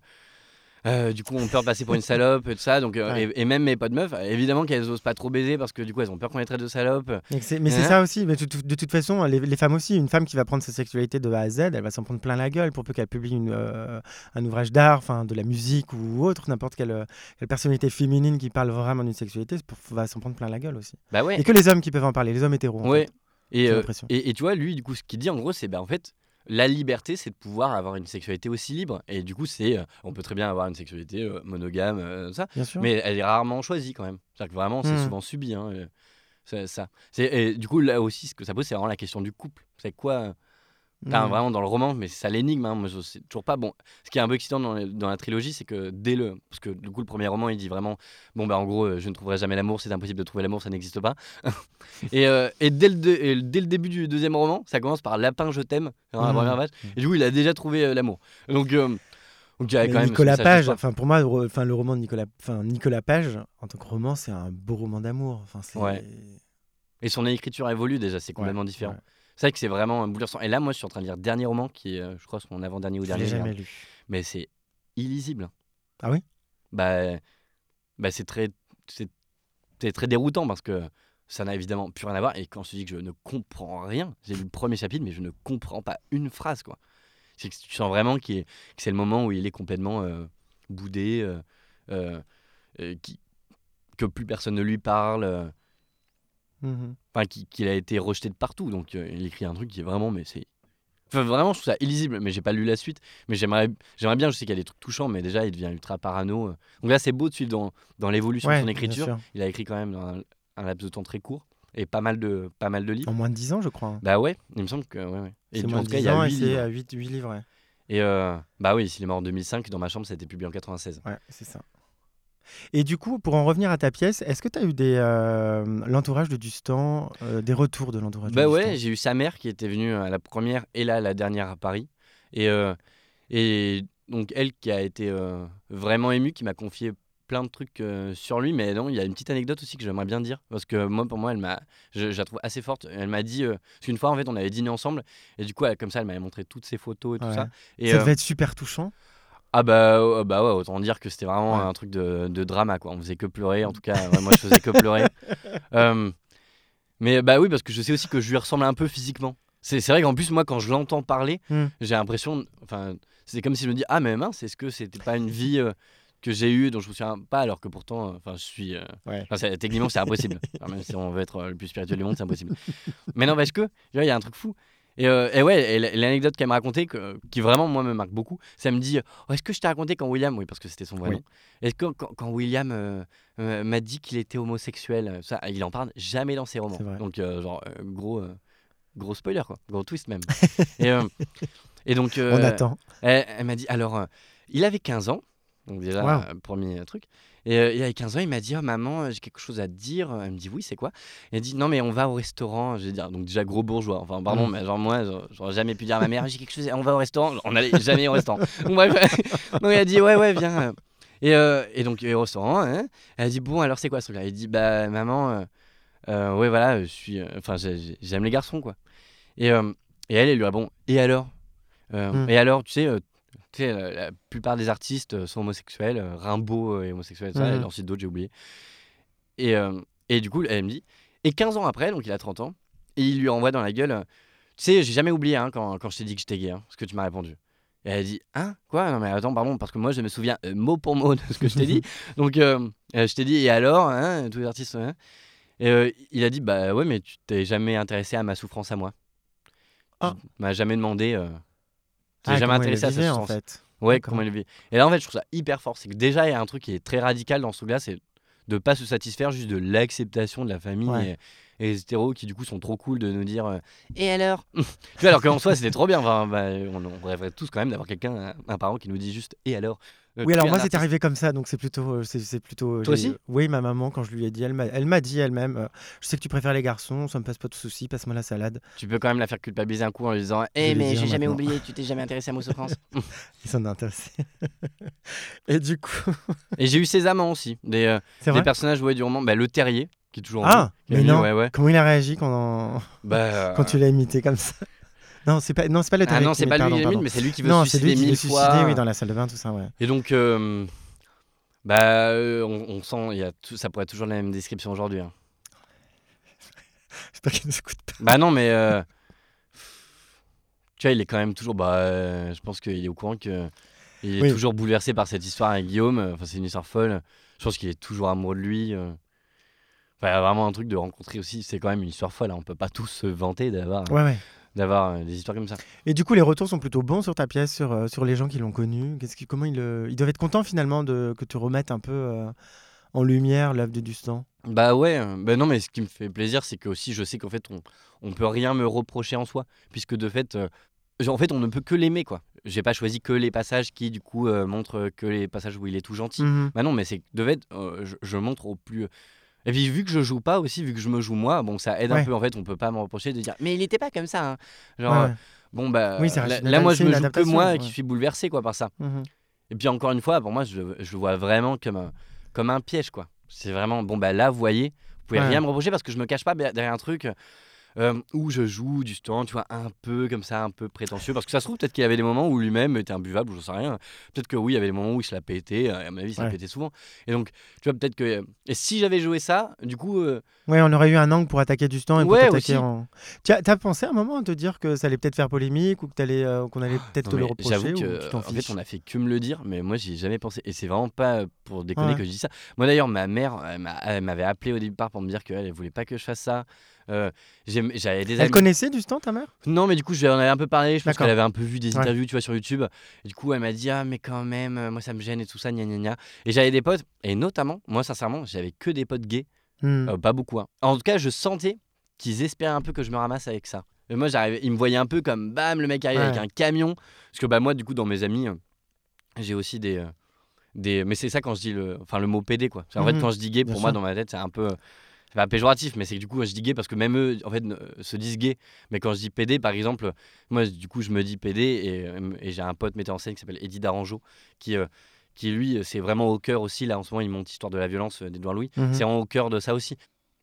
euh, du coup, on peur de passer pour une salope, tout ça. Donc, euh, et, même mes potes meufs, évidemment qu'elles osent pas trop baiser parce que du coup, elles ont peur qu'on les traite de salope. Mais c'est hein ça aussi. Mais de toute façon, les, femmes aussi, une femme qui va prendre sa sexualité de A à Z, elle va s'en prendre plein la gueule pour peu qu'elle publie une, euh, un ouvrage d'art, enfin de la musique ou autre, n'importe quelle, personnalité féminine qui parle vraiment d'une sexualité va s'en prendre plein la gueule aussi. Bah ouais. Et que les hommes qui peuvent en parler, les hommes hétéros. Ouais. et, et, et, tu vois, lui, du coup, ce qu'il dit en gros, c'est bah en fait, la liberté, c'est de pouvoir avoir une sexualité aussi libre. Et du coup, c'est, euh, on peut très bien avoir une sexualité euh, monogame, euh, ça, mais elle est rarement choisie quand même. C'est-à-dire que vraiment, c'est hmm. souvent subi. Hein, ça. Et du coup, là aussi, ce que ça pose, c'est vraiment la question du couple. C'est quoi vraiment dans le roman, mais c'est ça l'énigme. Hein. Moi, je sais toujours pas. Bon, ce qui est un peu excitant dans, dans la trilogie, c'est que dès le. Parce que du coup, le premier roman, il dit vraiment Bon, bah, en gros, euh, je ne trouverai jamais l'amour, c'est impossible de trouver l'amour, ça n'existe pas. et, euh, et, dès le dès le début du deuxième roman, ça commence par Lapin, je t'aime, mmh. Et du coup, il a déjà trouvé euh, l'amour. Donc. Donc il y avait Mais quand même Nicolas Page, enfin pour moi, enfin le roman de Nicolas, enfin Nicolas Page en tant que roman, c'est un beau roman d'amour. Enfin. Ouais. Et son écriture évolue déjà, c'est complètement Ouais, différent. ouais. C'est vrai que c'est vraiment bouleversant. Et là, moi, je suis en train de lire Dernier roman, qui est, euh, je crois, son avant-dernier ou Je dernier. l'ai merde. jamais lu. Mais c'est illisible. Ah oui? Bah, bah c'est très, c'est c'est très déroutant parce que ça n'a évidemment plus rien à voir. Et quand je te dis que je ne comprends rien, j'ai lu le premier chapitre, mais je ne comprends pas une phrase, quoi. C'est que tu sens vraiment est- que c'est le moment où il est complètement euh, boudé, euh, qui- que plus personne ne lui parle. Mhm. enfin qui- qu'il a été rejeté de partout donc euh, il écrit un truc qui est vraiment mais c'est enfin, vraiment je trouve ça illisible mais j'ai pas lu la suite mais j'aimerais j'aimerais bien je sais qu'il y a des trucs touchants mais déjà il devient ultra parano euh. donc là c'est beau de suivre dans, dans l'évolution Ouais, de son écriture il a écrit quand même dans un, un laps de temps très court et pas mal de pas mal de livres En moins de 10 ans, je crois. bah ouais il me semble que ouais, et moins en de tout cas il 10 y a ans et 8 c'est livres à 8, 8 livres. Ouais, et euh, bah oui s'il est mort en 2005 dans ma chambre ça a été publié en 96 ouais c'est ça. Et du coup, pour en revenir à ta pièce, est-ce que tu as eu des euh, l'entourage de Dustan, euh, des retours de l'entourage Bah de ouais, j'ai eu sa mère qui était venue à la première et là la dernière à Paris. Et, euh, et donc elle qui a été vraiment émue, qui m'a confié plein de trucs sur lui. Mais non, il y a une petite anecdote aussi que j'aimerais bien dire. Parce que moi, pour moi, elle m'a, je, je la trouve assez forte. Elle m'a dit, parce qu'une fois en fait, on avait dîné ensemble. Et du coup, elle- comme ça, elle m'avait montré toutes ses photos et tout ça. Et, Ça devait être super touchant. Ah bah, euh, bah ouais, autant dire que c'était vraiment Ouais. un truc de, de drama quoi. On faisait que pleurer, en tout cas ouais, moi je faisais que pleurer. Euh, mais bah oui parce que je sais aussi que je lui ressemble un peu physiquement. C'est vrai qu'en plus moi quand je l'entends parler, Hmm. j'ai l'impression, enfin c'est comme si je me dis ah mais mince est-ce que c'était pas une vie euh, que j'ai eue dont je me souviens pas alors que pourtant euh, enfin je suis Ouais. techniquement c'est impossible. Enfin, même si on veut être le plus spirituel du monde c'est impossible. mais non parce que il y a un truc fou. Et, euh, et ouais, l'anecdote qu'elle m'a racontée, que- qui vraiment moi me marque beaucoup, ça me dit Oh, Est-ce que je t'ai raconté quand William, oui, parce que c'était son vrai Oui. nom, est-ce que quand, quand William euh, euh, m'a dit qu'il était homosexuel, euh, ça, il en parle jamais dans ses romans. Donc, genre, gros, gros spoiler, quoi, gros twist même. et, et donc, On attend. elle, elle m'a dit Alors, il avait 15 ans, donc déjà, Wow. premier truc. Et il avait 15 ans, il m'a dit oh, Maman, j'ai quelque chose à te dire. Elle me dit Oui, c'est quoi? Elle dit Non, mais on va au restaurant. Je vais dire Donc, déjà, gros bourgeois. Enfin, pardon, Mm. mais genre, moi, j'aurais jamais pu dire à ma mère J'ai quelque chose, on va au restaurant. On n'allait jamais au restaurant. Donc, bref. donc, elle a dit Ouais, ouais, viens. Et, euh, et donc, au restaurant, hein, elle a dit Bon, alors, c'est quoi ce truc-là? Elle dit Bah, maman, euh, euh, ouais, voilà, je suis. euh, Enfin, j'ai- j'ai- j'aime les garçons, quoi. Et, et elle, elle lui répond Et alors? Euh, Mm. Et alors, tu sais. Euh, tu sais, la, la plupart des artistes euh, sont homosexuels. euh, Rimbaud euh, est homosexuel, ça, Mhm. et ensuite d'autres, j'ai oublié. Et, euh, et du coup, elle me dit, et 15 ans après, donc il a 30 ans, et il lui envoie dans la gueule, euh, tu sais, j'ai jamais oublié hein, quand, quand je t'ai dit que j'étais gay, hein, ce que tu m'as répondu. Et elle dit, hein Quoi? Non mais attends, pardon, parce que moi je me souviens euh, mot pour mot de ce que je t'ai dit. Donc euh, euh, je t'ai dit, et alors hein, Tous les artistes. hein et euh, il a dit, bah ouais, mais tu t'es jamais intéressé à ma souffrance à moi. Ah. Tu m'as jamais demandé. T'es Ah, jamais intéressé à sa vivait, en fait. Ouais, D'accord. comment il vit. Et là, en fait, je trouve ça hyper fort. C'est que déjà, il y a un truc qui est très radical dans ce truc-là, c'est de pas se satisfaire juste de l'acceptation de la famille Ouais. et, et les hétéros qui, du coup, sont trop cool de nous dire euh, Et alors Tu vois, alors qu'en soi, c'était trop bien. Enfin, bah, on, on rêverait tous quand même d'avoir quelqu'un, un, un parent qui nous dit juste Et alors? Oui, tu alors moi, c'est arrivé comme ça, donc c'est plutôt, euh, c'est plutôt. Toi j'ai- aussi? Oui, ma maman, quand je lui ai dit, elle m'a, elle m'a dit elle-même, euh, je sais que tu préfères les garçons, ça me passe pas de soucis, passe-moi la salade. Tu peux quand même la faire culpabiliser un coup en lui disant Eh, Je vais mais j'ai jamais oublié, tu t'es jamais intéressé à ma souffrance. Ils s'en est intéressé. Et du coup, et j'ai eu ses amants aussi, des, euh, des personnages ouais, du roman. Bah, le terrier, qui est toujours en Ah, mais non. Ouais, ouais. Comment il a réagi quand, Bah, quand tu l'as imité comme ça? Non, c'est pas, non, c'est pas le Ah non, c'est pas lui pardon, pardon. mais c'est lui qui veut Non, se c'est suicider lui qui veut mille se fois. suicider, oui, dans la salle de bain, tout ça, ouais. Et donc, euh, bah, euh, on, on sent, il y a tout, ça pourrait être toujours la même description aujourd'hui. hein. J'espère qu'il ne s'écoute pas. Bah non, mais euh, tu vois, il est quand même toujours. Bah, je pense qu'il est au courant que il est Oui. toujours bouleversé par cette histoire avec Guillaume. Enfin, c'est une histoire folle. Je pense qu'il est toujours amoureux de lui. Enfin, il y a vraiment un truc de rencontrer aussi. C'est quand même une histoire folle. hein. On peut pas tous se vanter d'avoir Ouais, ouais. D'avoir euh, des histoires comme ça. Et du coup, les retours sont plutôt bons sur ta pièce, sur, euh, sur les gens qui l'ont connue. Qu'est-ce qui, comment ils, ils doivent être contents finalement de, que tu remettes un peu euh, en lumière l'œuvre de Dustan? Bah ouais, bah non, mais ce qui me fait plaisir, c'est que aussi je sais qu'en fait, on, on peut rien me reprocher en soi, puisque de fait, euh, en fait, on ne peut que l'aimer, quoi. J'ai pas choisi que les passages qui, du coup, euh, montrent que les passages où il est tout gentil. Mhm. Bah non, mais c'est que de fait, je, je montre au plus. Et puis vu que je joue pas aussi, vu que je me joue moi, bon, ça aide Ouais. un peu. En fait, on peut pas me reprocher de dire, mais il était pas comme ça. hein. Genre, Ouais, euh, bon bah, Oui, là, là, moi, je me joue que moi ouais. qui suis bouleversé, quoi, par ça. Mhm. Et puis encore une fois, pour moi, je, je le vois vraiment comme un, comme un piège, quoi. C'est vraiment, bon, bah là, vous voyez, vous pouvez rien me reprocher parce que je me cache pas derrière un truc. Euh, où je joue du temps, tu vois, un peu comme ça, un peu prétentieux. Parce que ça se trouve, peut-être qu'il y avait des moments où lui-même était imbuvable, ou j'en sais rien. Peut-être que oui, il y avait des moments où il se l'a pété. À mon avis, il se l'a pété souvent. Et donc, tu vois, peut-être que. Et si j'avais joué ça, du coup. Euh... Ouais, on aurait eu un angle pour attaquer du temps et pour t'attaquer en. Tu as, pensé à un moment à te dire que ça allait peut-être faire polémique ou euh, qu'on allait peut-être te le reprocher J'avoue que, en fait, on a fait que me le dire, mais moi, j'y ai jamais pensé. Et c'est vraiment pas pour déconner que je dis ça. Moi, d'ailleurs, ma mère, m'avait appelé au départ pour me dire qu'elle voulait pas que je fasse ça. Euh, j'avais des Elle connaissait du stand ta mère? Non, mais du coup, je en avais un peu parlé. Je pense qu'elle avait un peu vu des interviews, tu vois, sur YouTube. Et du coup, elle m'a dit ah mais quand même, euh, moi ça me gêne et tout ça, gna gna gna. Et j'avais des potes, et notamment, moi sincèrement, j'avais que des potes gays, hmm. euh, pas beaucoup. Hein. En tout cas, je sentais qu'ils espéraient un peu que je me ramasse avec ça. Et moi, j'arrivais, ils me voyaient un peu comme bam, le mec arrive avec un camion. Parce que bah moi, du coup, dans mes amis, j'ai aussi des des mais c'est ça quand je dis le enfin le mot PD quoi en fait hmm. quand je dis gay pour moi dans ma tête c'est un peu c'est pas péjoratif, mais c'est que du coup, je dis gay parce que même eux, en fait, se disent gay. Mais quand je dis PD, par exemple, moi, du coup, je me dis PD et, euh, et j'ai un pote metteur en scène qui s'appelle Eddie Daranjo qui, euh, qui lui, c'est vraiment au cœur aussi. Là, en ce moment, il monte Histoire de la violence euh, d'Edouard Louis. Mhm. C'est vraiment au cœur de ça aussi.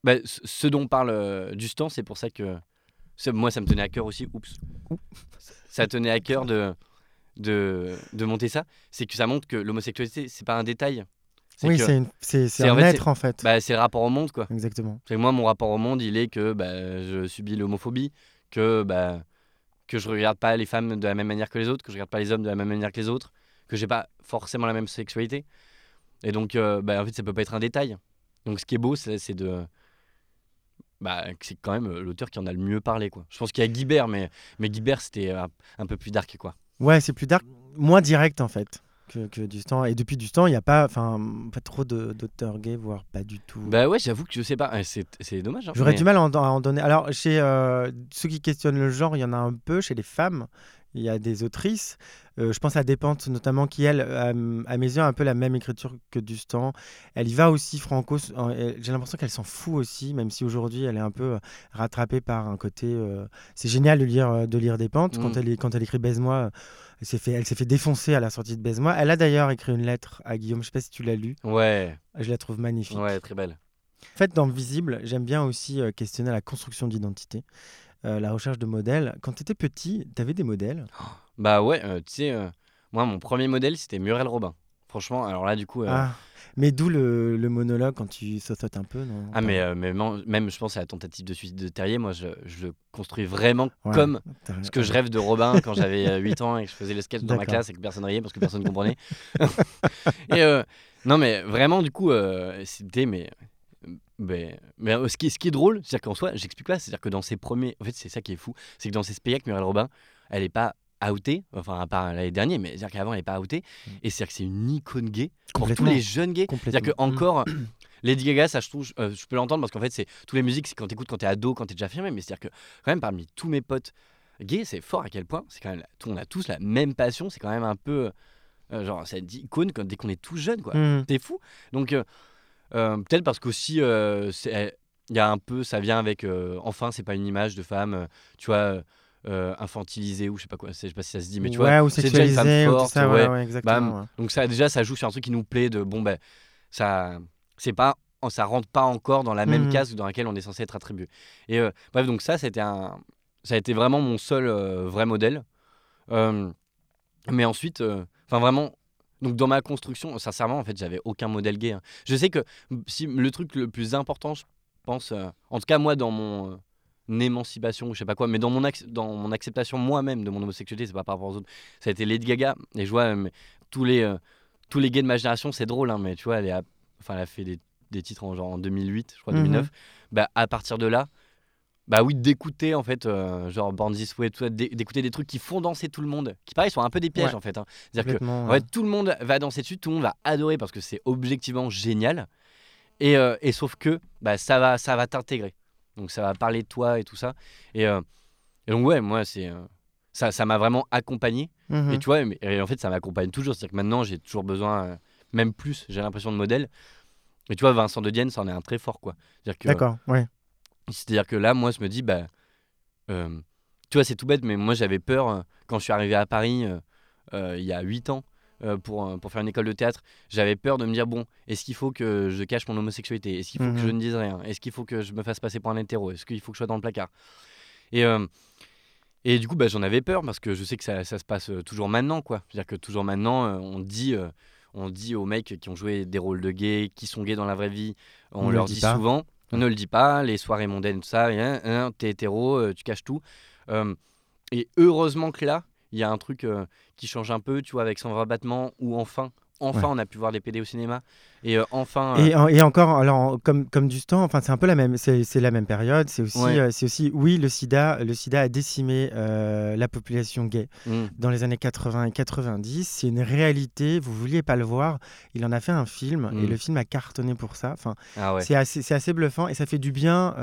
Bah, ce dont parle Dustan, c'est pour ça que moi, ça me tenait à cœur aussi. Oups. Ça tenait à cœur de, de, de monter ça. C'est que ça montre que l'homosexualité, c'est pas un détail. Oui, c'est un être en fait. Bah, c'est le rapport au monde quoi. Exactement. moi, mon rapport au monde, il est que bah, je subis l'homophobie, que, bah, que je regarde pas les femmes de la même manière que les autres, que je regarde pas les hommes de la même manière que les autres, que j'ai pas forcément la même sexualité. Et donc, euh, bah, en fait, ça peut pas être un détail. Donc, ce qui est beau, c'est de. Bah, c'est quand même euh, l'auteur qui en a le mieux parlé. Quoi. Je pense qu'il y a Guibert, mais, mais Guibert, c'était un, un peu plus dark. Quoi. Ouais, c'est plus dark, moins direct en fait que, du temps. Et depuis du temps, il n'y a pas, enfin, pas trop d'auteurs gays, voire pas du tout. Bah ouais, j'avoue que je sais pas. C'est dommage. Hein, J'aurais du mal à en, donner. Alors, chez euh, ceux qui questionnent le genre, il y en a un peu. Chez les femmes, il y a des autrices. Euh, je pense à Despentes notamment, qui elle, à, mes yeux, a un peu la même écriture que Dustan. Elle y va aussi franco. J'ai l'impression qu'elle s'en fout aussi, même si aujourd'hui elle est un peu euh, rattrapée par un côté. C'est génial de lire de lire Despentes quand mm. elle quand elle écrit Baise-moi elle s'est fait, elle s'est fait défoncer à la sortie de Baise-moi. Elle a d'ailleurs écrit une lettre à Guillaume. Je sais pas si tu l'as lu. Ouais. Je la trouve magnifique. Ouais, très belle. En fait, dans Visible, j'aime bien aussi euh, questionner la construction d'identité, euh, la recherche de modèles. Quand tu étais petit, tu avais des modèles? Bah ouais, euh, tu sais, moi, mon premier modèle, c'était Muriel Robin. Franchement, alors là, du coup. Ah. Mais d'où le, le, monologue quand tu sautes un peu, non Ah, mais, euh, mais même, je pense à la tentative de suicide de Terrier, moi, je, je le construis vraiment comme ce que je rêve de Robin quand j'avais 8 euh, ans et que je faisais le sketch dans ma classe et que personne riait parce que personne ne comprenait. et euh, non, mais vraiment, du coup, c'était. Mais, mais, mais ce, qui, ce qui est drôle, c'est-à-dire qu'en soi, j'explique pas, c'est-à-dire que dans ses premiers. En fait, c'est ça qui est fou, c'est que dans ses spectacles, Muriel Robin, elle est pas outée, enfin à part l'année dernière, mais c'est-à-dire qu'avant elle n'est pas outée, mm. et c'est-à-dire que c'est une icône gay pour tous les jeunes gays. C'est-à-dire que encore mm. Lady Gaga, ça je trouve, euh, je peux l'entendre parce qu'en fait c'est tous les musiques, c'est quand t'écoutes quand t'es ado, quand t'es déjà fermé, mais c'est-à-dire que quand même parmi tous mes potes gays, c'est fort à quel point, c'est quand même, on a tous la même passion, c'est quand même un peu euh, genre cette icône dès qu'on est tout jeune quoi. Mm. T'es fou. Donc euh, peut-être parce qu'aussi il y a un peu, ça vient avec enfin c'est pas une image de femme, tu vois euh, infantilisé ou je sais pas quoi, je sais pas si ça se dit, mais tu vois, c'est déjà une femme forte. Ça, ouais. exactement, Donc ça déjà ça joue sur un truc qui nous plaît de bon ben ça c'est pas ça rentre pas encore dans la même mmh. case dans laquelle on est censé être attribué. Et euh, bref donc ça c'était un ça a été vraiment mon seul euh, vrai modèle. mais ensuite enfin vraiment donc dans ma construction, sincèrement, en fait, j'avais aucun modèle gay. Hein. Je sais que si le truc le plus important, je pense, en tout cas moi dans mon émancipation ou je sais pas quoi, mais dans mon, dans mon acceptation moi-même de mon homosexualité, c'est pas par rapport aux autres. Ça a été Lady Gaga, et je vois euh, tous, les, euh, tous les gays de ma génération, c'est drôle, hein, mais tu vois, elle, a, enfin, elle a fait des, des, titres en, genre en 2008, je crois, 2009. Mhm. Bah, à partir de là, bah oui, d'écouter en fait, euh, genre Born This Way, d'écouter des trucs qui font danser tout le monde, qui pareil sont un peu des pièges en fait. Hein. C'est-à-dire que en fait, tout le monde va danser dessus, tout le monde va adorer parce que c'est objectivement génial. Et, et, sauf que bah, ça va, ça va t'intégrer. Donc ça va parler de toi et tout ça. Et, euh, donc ouais, moi c'est euh, ça, ça m'a vraiment accompagné. Mhm. Et tu vois, mais, en fait ça m'accompagne toujours. C'est-à-dire que maintenant j'ai toujours besoin, euh, même plus, j'ai l'impression de modèle. Mais tu vois, Vincent de Dienne, ça en est un très fort quoi. D'accord, ouais. C'est-à-dire que là, moi, je me dis, bah, tu vois, c'est tout bête, mais moi j'avais peur quand je suis arrivé à Paris il y a 8 ans pour, pour faire une école de théâtre, j'avais peur de me dire bon, est-ce qu'il faut que je cache mon homosexualité? Est-ce qu'il faut que je mhm. ne dise rien? Est-ce qu'il faut que je me fasse passer pour un hétéro? Est-ce qu'il faut que je sois dans le placard? Et, et du coup, bah, j'en avais peur parce que je sais que ça, ça se passe toujours maintenant. quoi. C'est-à-dire que toujours maintenant, on dit on dit aux mecs qui ont joué des rôles de gays, qui sont gays dans la vraie vie, on, leur dit, souvent, on ne le dit pas, les soirées mondaines, tout ça, hein, hein, t'es hétéro, euh, tu caches tout. Euh, et heureusement que là, il y a un truc euh, qui change un peu, tu vois, avec son rabattement, ou enfin, enfin, on a pu voir des PD au cinéma. Et euh, enfin. Euh, et, encore, alors, comme, comme du temps, enfin, c'est un peu la même, c'est la même période. C'est aussi, euh, c'est aussi, oui, le sida, le sida a décimé la population gay mm. dans les années 80 et 90. C'est une réalité. Vous vouliez pas le voir. Il en a fait un film et mm. le film a cartonné pour ça. Enfin, ah c'est assez, assez, bluffant et ça fait du bien.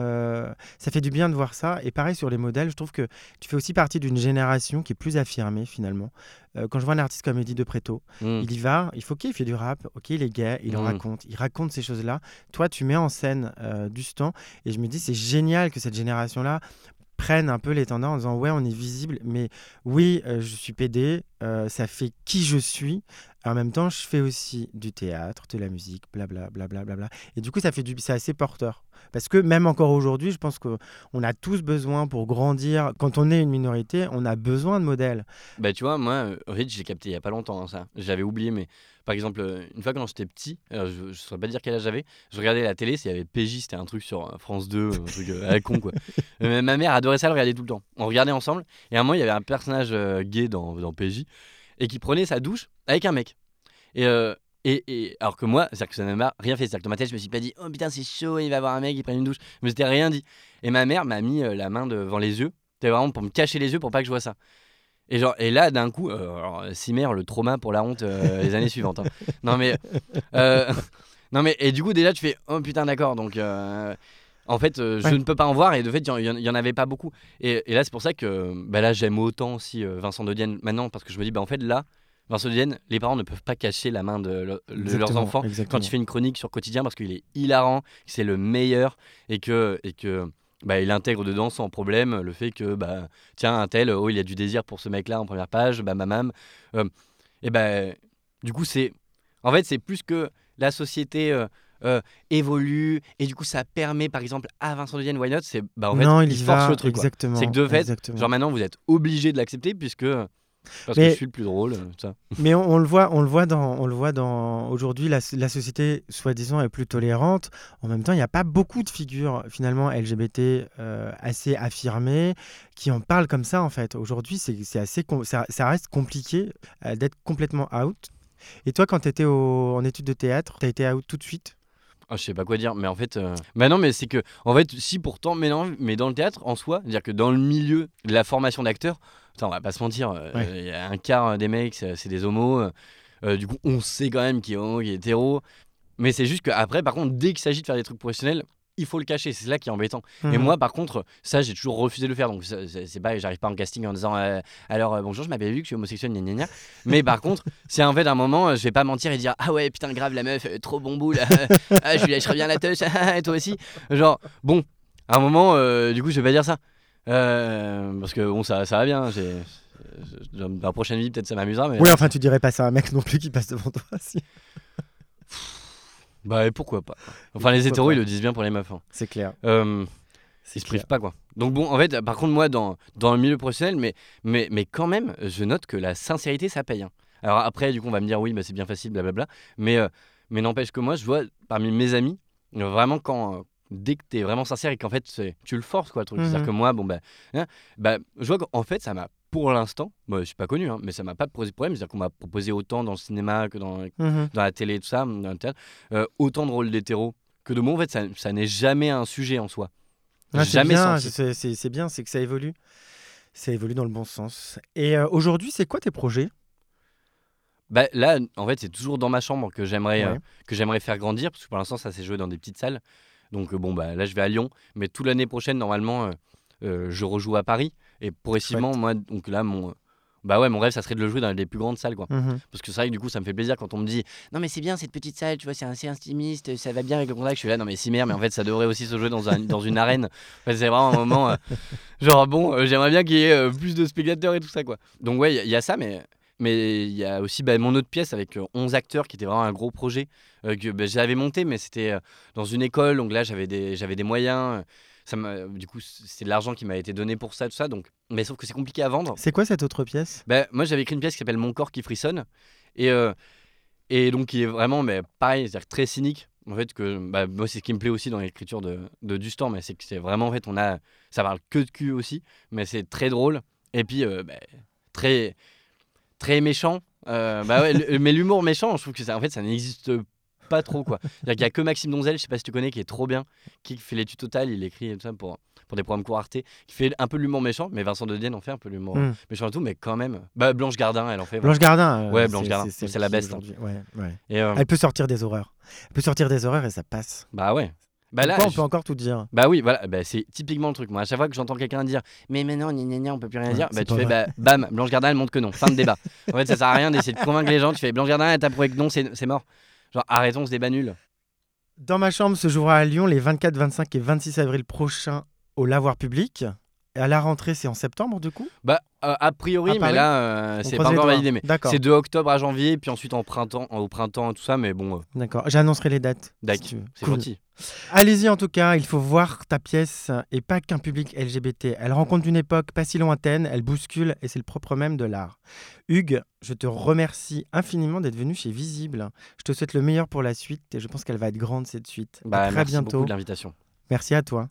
ça fait du bien de voir ça. Et pareil sur les modèles, je trouve que tu fais aussi partie d'une génération qui est plus affirmée finalement. quand je vois un artiste comme Eddie De Preto, mm. il y va. Il faut qu'il fait du rap. Ok, il est gay. Il en Mm. raconte. Il raconte ces choses-là. Toi, tu mets en scène euh, du stand. Et je me dis, c'est génial que cette génération-là prenne un peu les tendances en disant ouais on est visible mais oui euh, je suis PD euh, ça fait qui je suis en même temps je fais aussi du théâtre de la musique blablabla bla, bla, bla, bla, et du coup ça fait du c'est assez porteur parce que même encore aujourd'hui je pense qu'on a tous besoin pour grandir quand on est une minorité on a besoin de modèles bah tu vois moi Rich j'ai capté il y a pas longtemps hein, ça j'avais oublié mais par exemple, euh, une fois quand j'étais petit, je ne saurais pas dire quel âge j'avais, je regardais la télé, s'il y avait PJ, c'était un truc sur euh, France 2, un truc euh, à la con quoi. ma mère adorait ça, elle regardait tout le temps. On regardait ensemble, et à un moment, il y avait un personnage gay dans, dans PJ, et qui prenait sa douche avec un mec. Et, et, alors que moi, c'est-à-dire que ça ne m'a rien fait. C'est-à-dire que dans ma tête, je me suis pas dit, oh putain, c'est chaud, il va avoir un mec, il prend une douche. Je me suis rien dit. Et ma mère m'a mis la main devant les yeux. C'était vraiment pour me cacher les yeux pour pas que je vois ça. Et, genre, et là, d'un coup, euh, Cimer, le trauma pour la honte euh, les années suivantes. Hein. Non, mais, euh, non, mais. Et du coup, déjà, tu fais Oh putain, d'accord. Donc, en fait, je ne peux pas en voir. Et de fait, il n'y en, avait pas beaucoup. Et, là, c'est pour ça que bah, là, j'aime autant aussi Vincent Dodienne maintenant. Parce que je me dis, bah, en fait, là, Vincent Dodienne, les parents ne peuvent pas cacher la main de, leurs enfants quand il fait une chronique sur Quotidien parce qu'il est hilarant, c'est le meilleur et que. Et que bah, il intègre dedans sans problème le fait que, bah, tiens, un tel, oh, il a du désir pour ce mec-là en première page, bah, mamam. Euh, et ben du coup, c'est. En fait, c'est plus que la société. Euh, euh, évolue et du coup ça permet par exemple à Vincent Dienne Why Not c'est bah en fait non, il, force le truc c'est que de fait genre maintenant vous êtes obligé de l'accepter puisque parce mais, que je suis le plus drôle, ça. Mais on, le voit, on le voit dans, on le voit dans. Aujourd'hui, la, la, société, soi-disant, est plus tolérante. En même temps, il n'y a pas beaucoup de figures finalement LGBT euh, assez affirmées qui en parlent comme ça en fait. Aujourd'hui, c'est assez, ça, ça, reste compliqué euh, d'être complètement out. Et toi, quand tu étais en études de théâtre, tu as été out tout de suite? Ah, je sais pas quoi dire, mais en fait, euh... bah non, mais c'est que, en fait, si pourtant, mais non, mais dans le théâtre en soi, c'est-à-dire que dans le milieu de la formation d'acteurs, on va pas se mentir, euh, il y a un quart des mecs, c'est des homos. Euh, du coup, on sait quand même qui est homo, qui est hétéro. Mais c'est juste qu'après, par contre, dès qu'il s'agit de faire des trucs professionnels, il faut le cacher, c'est là qui est embêtant. Et mhm. moi, par contre, ça, j'ai toujours refusé de le faire. Donc, c'est pas, j'arrive pas en casting en disant euh, alors bonjour, je m'appelle Luc, je suis homosexuel, gna, gna, gna. Mais par contre, c'est en fait un moment, je vais pas mentir et dire ah ouais, putain, grave, la meuf, trop bon boule, ah, je lui lâcherai bien la touche, et toi aussi. Genre, bon, à un moment, du coup, je vais pas dire ça. Euh, parce que bon, ça, ça va bien. Dans la prochaine vie, peut-être ça m'amusera. Mais... Oui, enfin, tu dirais pas ça à un mec non plus qui passe devant toi. Si. bah, pourquoi pas? Enfin, les hétéros, ils le disent bien pour les meufs. Hein. C'est clair. Euh, ils se privent pas, quoi. Donc, bon, en fait, par contre, moi, dans, dans le milieu professionnel, mais, mais, mais quand même, je note que la sincérité, ça paye. Hein. Alors, après, du coup, on va me dire, oui, bah, c'est bien facile, blablabla. Mais, euh, mais n'empêche que moi, je vois parmi mes amis, vraiment, quand dès que tu es vraiment sincère et qu'en fait tu le forces quoi le truc. C'est-à-dire mhm. que moi bon bah, hein, bah je vois qu'en fait ça m'a pour l'instant, moi je suis pas connu hein, mais ça m'a pas posé problème, c'est-à-dire qu'on m'a proposé autant dans le cinéma que dans, mhm. dans la télé tout ça, dans le théâtre, euh, autant de rôles d'hétéro que de moi en fait ça, ça n'est jamais un sujet en soi. Ah, jamais c'est bien, c'est que ça évolue. Ça évolue dans le bon sens. Et euh, aujourd'hui, c'est quoi tes projets? Bah, là, en fait, c'est toujours dans ma chambre que j'aimerais euh, que j'aimerais faire grandir, parce que pour l'instant, ça s'est joué dans des petites salles. Donc euh, bon, bah, là, je vais à Lyon. Mais toute l'année prochaine, normalement, euh, euh, je rejoue à Paris. Et progressivement, moi, donc là, mon, bah ouais, mon rêve, ça serait de le jouer dans les plus grandes salles, quoi. Mhm. Parce que c'est vrai que du coup, ça me fait plaisir quand on me dit Non, mais c'est bien cette petite salle, tu vois, c'est assez intimiste, ça va bien avec le contact. Je suis là, non, mais si merde, mais en fait, ça devrait aussi se jouer dans, un, dans une arène. c'est vraiment un moment, genre, bon, j'aimerais bien qu'il y ait plus de spectateurs et tout ça, quoi. Donc, ouais, il y, a ça, mais Mais il y a aussi bah, mon autre pièce avec 11 acteurs qui était vraiment un gros projet que bah, j'avais monté, mais c'était dans une école, donc là j'avais des, j'avais des moyens. Ça du coup, c'est de l'argent qui m'a été donné pour ça, tout ça. Donc, mais sauf que c'est compliqué à vendre. C'est quoi cette autre pièce? Bah, Moi, j'avais écrit une pièce qui s'appelle Mon corps qui frissonne. Et, et donc, qui est vraiment mais pareil, c'est-à-dire très cynique. En fait, que bah, moi, c'est ce qui me plaît aussi dans l'écriture de, de Du mais c'est que c'est vraiment, en fait, on a. Ça parle que de cul aussi, mais c'est très drôle. Et puis, bah, très très méchant. Euh, bah ouais, mais l'humour méchant, je trouve que ça, en fait, ça n'existe pas trop quoi. Il y a que Maxime Donzel, je sais pas si tu connais, qui est trop bien, qui fait l'étude totale, il écrit tout ça pour pour des programmes courts Arte, qui fait un peu l'humour méchant, mais Vincent de Dienne en fait un peu l'humour hmm. méchant et tout, mais quand même. Bah, Blanche Gardin, elle en fait. Blanche Gardin. Euh, ouais, Blanche Gardin, c'est la best. Hein. Ouais, ouais. Euh, elle peut sortir des horreurs. Elle peut sortir des horreurs et ça passe. Bah ouais. Bah là, on peut encore tout dire. Bah oui, voilà, bah c'est typiquement le truc. Moi, à chaque fois que j'entends quelqu'un dire Mais maintenant, gna, gna, gna, on peut plus rien dire, bah tu fais bah, bam, Blanche Gardin, elle montre que non. Fin de débat. en fait, ça sert à rien d'essayer de convaincre les gens. Tu fais Blanche Gardin, elle t'a prouvé que non, c'est mort. Genre, arrêtons ce débat nul. Dans ma chambre se jouera à Lyon les 24, 25 et 26 avril prochains au lavoir public. Et à la rentrée, c'est en septembre du coup? Bah euh, a priori, mais là euh, c'est pas encore validé. Mais c'est de octobre à janvier, puis ensuite en printemps, au printemps, tout ça. Mais bon. Euh. D'accord, j'annoncerai les dates. D'accord, c'est gentil. Allez-y en tout cas, il faut voir ta pièce et pas qu'un public LGBT. Elle rencontre une époque pas si lointaine, elle bouscule et c'est le propre même de l'art. Hugues, je te remercie infiniment d'être venu chez Visible. Je te souhaite le meilleur pour la suite et je pense qu'elle va être grande cette suite. Bah, à très merci bientôt. beaucoup de l'invitation. Merci à toi.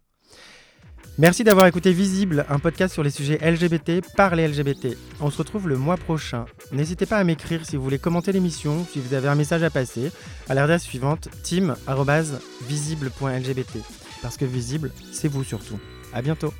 Merci d'avoir écouté Visible, un podcast sur les sujets LGBT par les LGBT. On se retrouve le mois prochain. N'hésitez pas à m'écrire si vous voulez commenter l'émission, si vous avez un message à passer, à l'adresse suivante team.visible.lgbt. Parce que visible, c'est vous surtout. À bientôt.